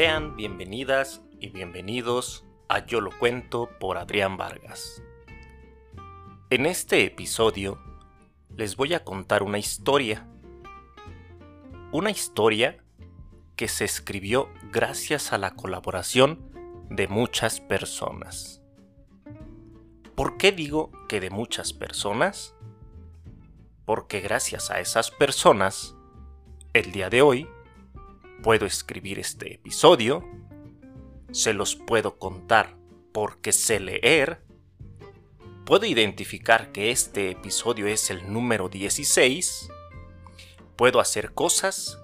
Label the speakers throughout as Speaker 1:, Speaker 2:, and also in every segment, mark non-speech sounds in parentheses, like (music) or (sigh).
Speaker 1: Sean bienvenidas y bienvenidos a Yo lo cuento por Adrián Vargas. En este episodio les voy a contar una historia. Una historia que se escribió gracias a la colaboración de muchas personas. ¿Por qué digo que de muchas personas? Porque gracias a esas personas, el día de hoy, puedo escribir este episodio, se los puedo contar porque sé leer, puedo identificar que este episodio es el número 16, puedo hacer cosas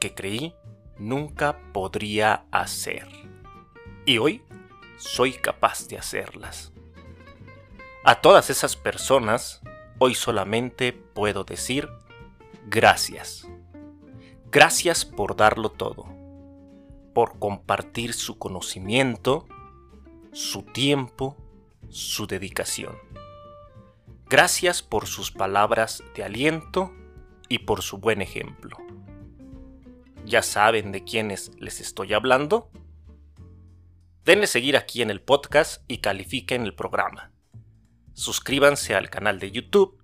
Speaker 1: que creí nunca podría hacer. Y hoy soy capaz de hacerlas. A todas esas personas, hoy solamente puedo decir gracias. Gracias por darlo todo, por compartir su conocimiento, su tiempo, su dedicación. Gracias por sus palabras de aliento y por su buen ejemplo. ¿Ya saben de quiénes les estoy hablando? Denle seguir aquí en el podcast y califiquen el programa. Suscríbanse al canal de YouTube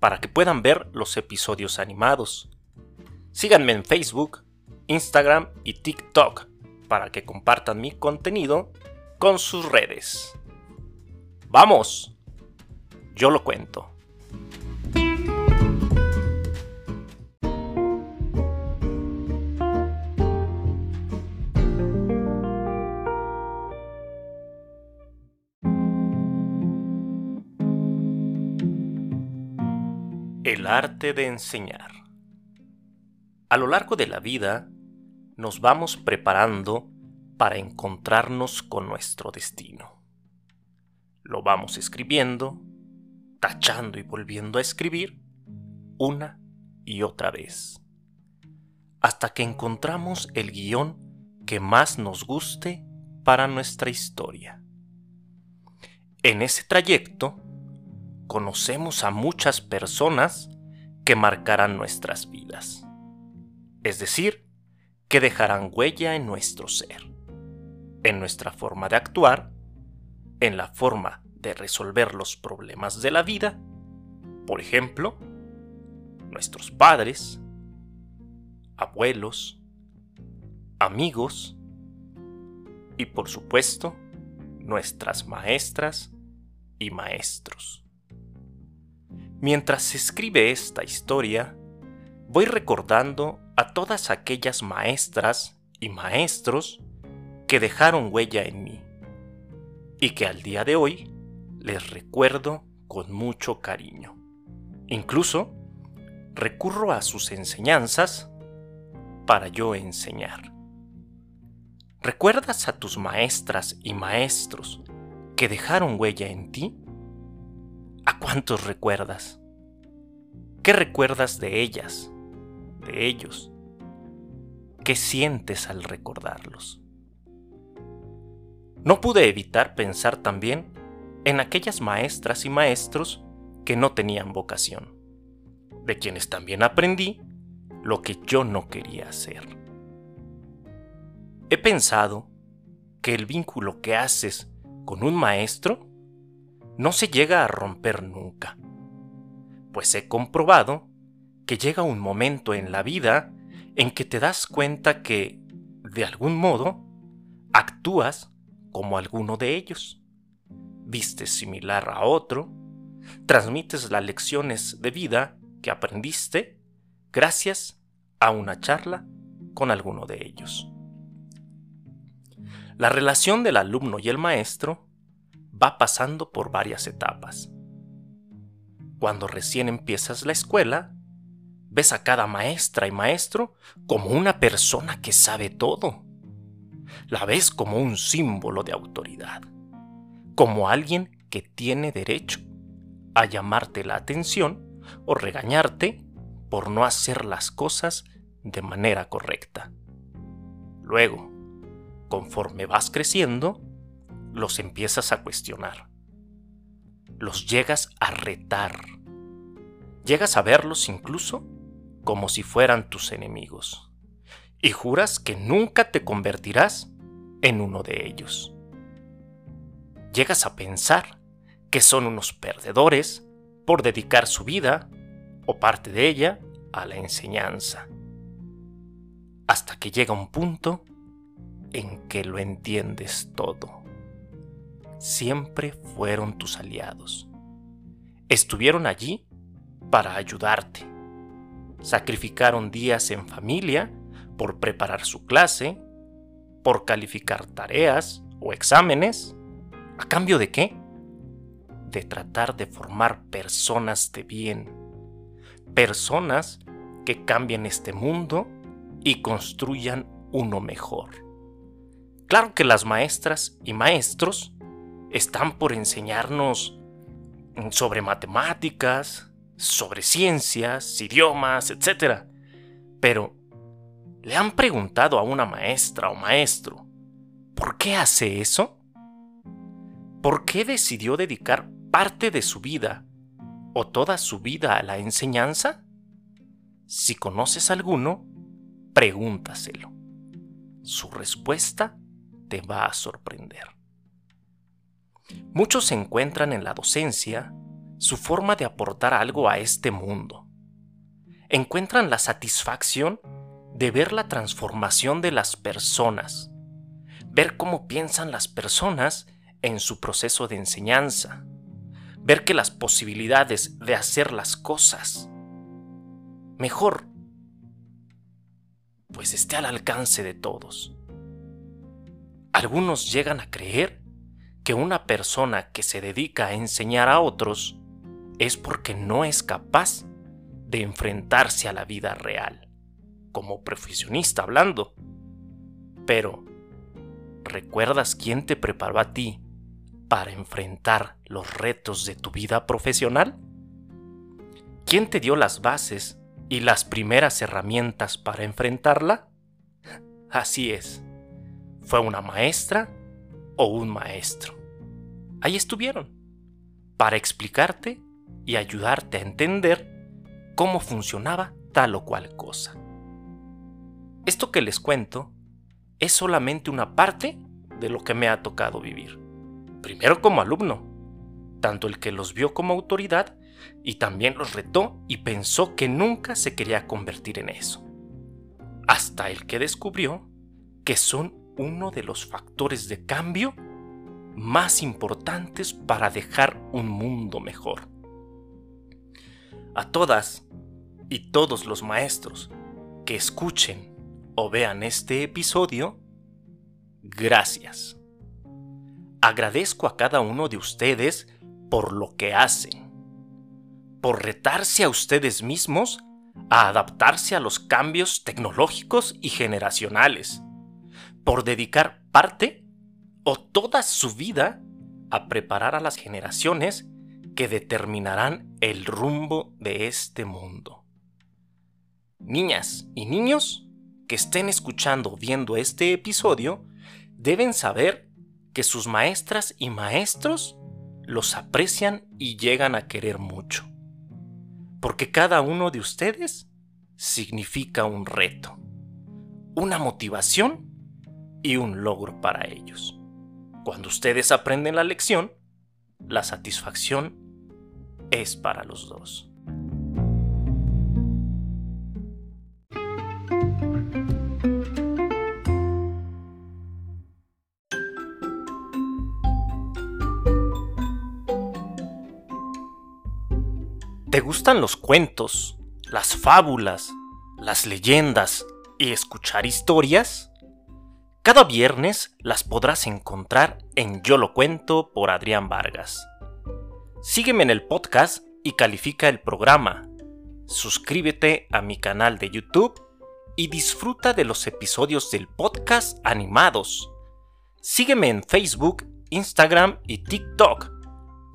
Speaker 1: para que puedan ver los episodios animados Síganme en Facebook, Instagram y TikTok para que compartan mi contenido con sus redes. ¡Vamos! Yo lo cuento. El arte de enseñar. A lo largo de la vida nos vamos preparando para encontrarnos con nuestro destino. Lo vamos escribiendo, tachando y volviendo a escribir una y otra vez, hasta que encontramos el guion que más nos guste para nuestra historia. En ese trayecto, conocemos a muchas personas que marcarán nuestras vidas es decir, que dejarán huella en nuestro ser, en nuestra forma de actuar, en la forma de resolver los problemas de la vida, por ejemplo, nuestros padres, abuelos, amigos y por supuesto nuestras maestras y maestros. Mientras se escribe esta historia, voy recordando a todas aquellas maestras y maestros que dejaron huella en mí y que al día de hoy les recuerdo con mucho cariño. Incluso recurro a sus enseñanzas para yo enseñar. ¿Recuerdas a tus maestras y maestros que dejaron huella en ti? ¿A cuántos recuerdas? ¿Qué recuerdas de ellas? De ellos. ¿Qué sientes al recordarlos? No pude evitar pensar también en aquellas maestras y maestros que no tenían vocación, de quienes también aprendí lo que yo no quería hacer. He pensado que el vínculo que haces con un maestro no se llega a romper nunca, pues he comprobado que llega un momento en la vida en que te das cuenta que, de algún modo, actúas como alguno de ellos. Vistes similar a otro, transmites las lecciones de vida que aprendiste gracias a una charla con alguno de ellos. La relación del alumno y el maestro va pasando por varias etapas. Cuando recién empiezas la escuela, ves a cada maestra y maestro como una persona que sabe todo. La ves como un símbolo de autoridad, como alguien que tiene derecho a llamarte la atención o regañarte por no hacer las cosas de manera correcta. Luego, conforme vas creciendo, los empiezas a cuestionar. Los llegas a retar. Llegas a verlos incluso como si fueran tus enemigos. y juras que nunca te convertirás en uno de ellos. Llegas a pensar que son unos perdedores por dedicar su vida, o parte de ella, a la enseñanza. Hasta que llega un punto en que lo entiendes todo. Siempre fueron tus aliados. Estuvieron allí para ayudarte. Sacrificaron días en familia por preparar su clase, por calificar tareas o exámenes. ¿A cambio de qué? De tratar de formar personas de bien. Personas que cambien este mundo y construyan uno mejor. Claro que las maestras y maestros están por enseñarnos sobre matemáticas, sobre ciencias, idiomas, etc. Pero, ¿le han preguntado a una maestra o maestro por qué hace eso? ¿Por qué decidió dedicar parte de su vida o toda su vida a la enseñanza? Si conoces alguno, pregúntaselo. Su respuesta te va a sorprender. Muchos encuentran en la docencia su forma de aportar algo a este mundo. Encuentran la satisfacción de ver la transformación de las personas, ver cómo piensan las personas en su proceso de enseñanza, ver que las posibilidades de hacer las cosas mejor, pues esté al alcance de todos. Algunos llegan a creer que una persona que se dedica a enseñar a otros es porque no es capaz de enfrentarse a la vida real, como profesionista hablando. Pero, ¿recuerdas quién te preparó a ti para enfrentar los retos de tu vida profesional? ¿Quién te dio las bases y las primeras herramientas para enfrentarla? (laughs) Así es, fue una maestra o un maestro. Ahí estuvieron, para explicarte y ayudarte a entender cómo funcionaba tal o cual cosa. Esto que les cuento es solamente una parte de lo que me ha tocado vivir. Primero como alumno, tanto el que los vio como autoridad y también los retó y pensó que nunca se quería convertir en eso. Hasta el que descubrió que son uno de los factores de cambio más importantes para dejar un mundo mejor a todas y todos los maestros que escuchen o vean este episodio, gracias. Agradezco a cada uno de ustedes por lo que hacen, por retarse a ustedes mismos a adaptarse a los cambios tecnológicos y generacionales, por dedicar parte o toda su vida a preparar a las generaciones que determinarán el rumbo de este mundo. Niñas y niños que estén escuchando o viendo este episodio deben saber que sus maestras y maestros los aprecian y llegan a querer mucho. Porque cada uno de ustedes significa un reto, una motivación y un logro para ellos. Cuando ustedes aprenden la lección, la satisfacción es para los dos. ¿Te gustan los cuentos, las fábulas, las leyendas y escuchar historias? Cada viernes las podrás encontrar en Yo lo cuento por Adrián Vargas. Sígueme en el podcast y califica el programa. Suscríbete a mi canal de YouTube y disfruta de los episodios del podcast animados. Sígueme en Facebook, Instagram y TikTok.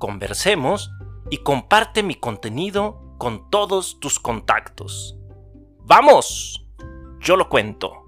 Speaker 1: Conversemos y comparte mi contenido con todos tus contactos. ¡Vamos! Yo lo cuento.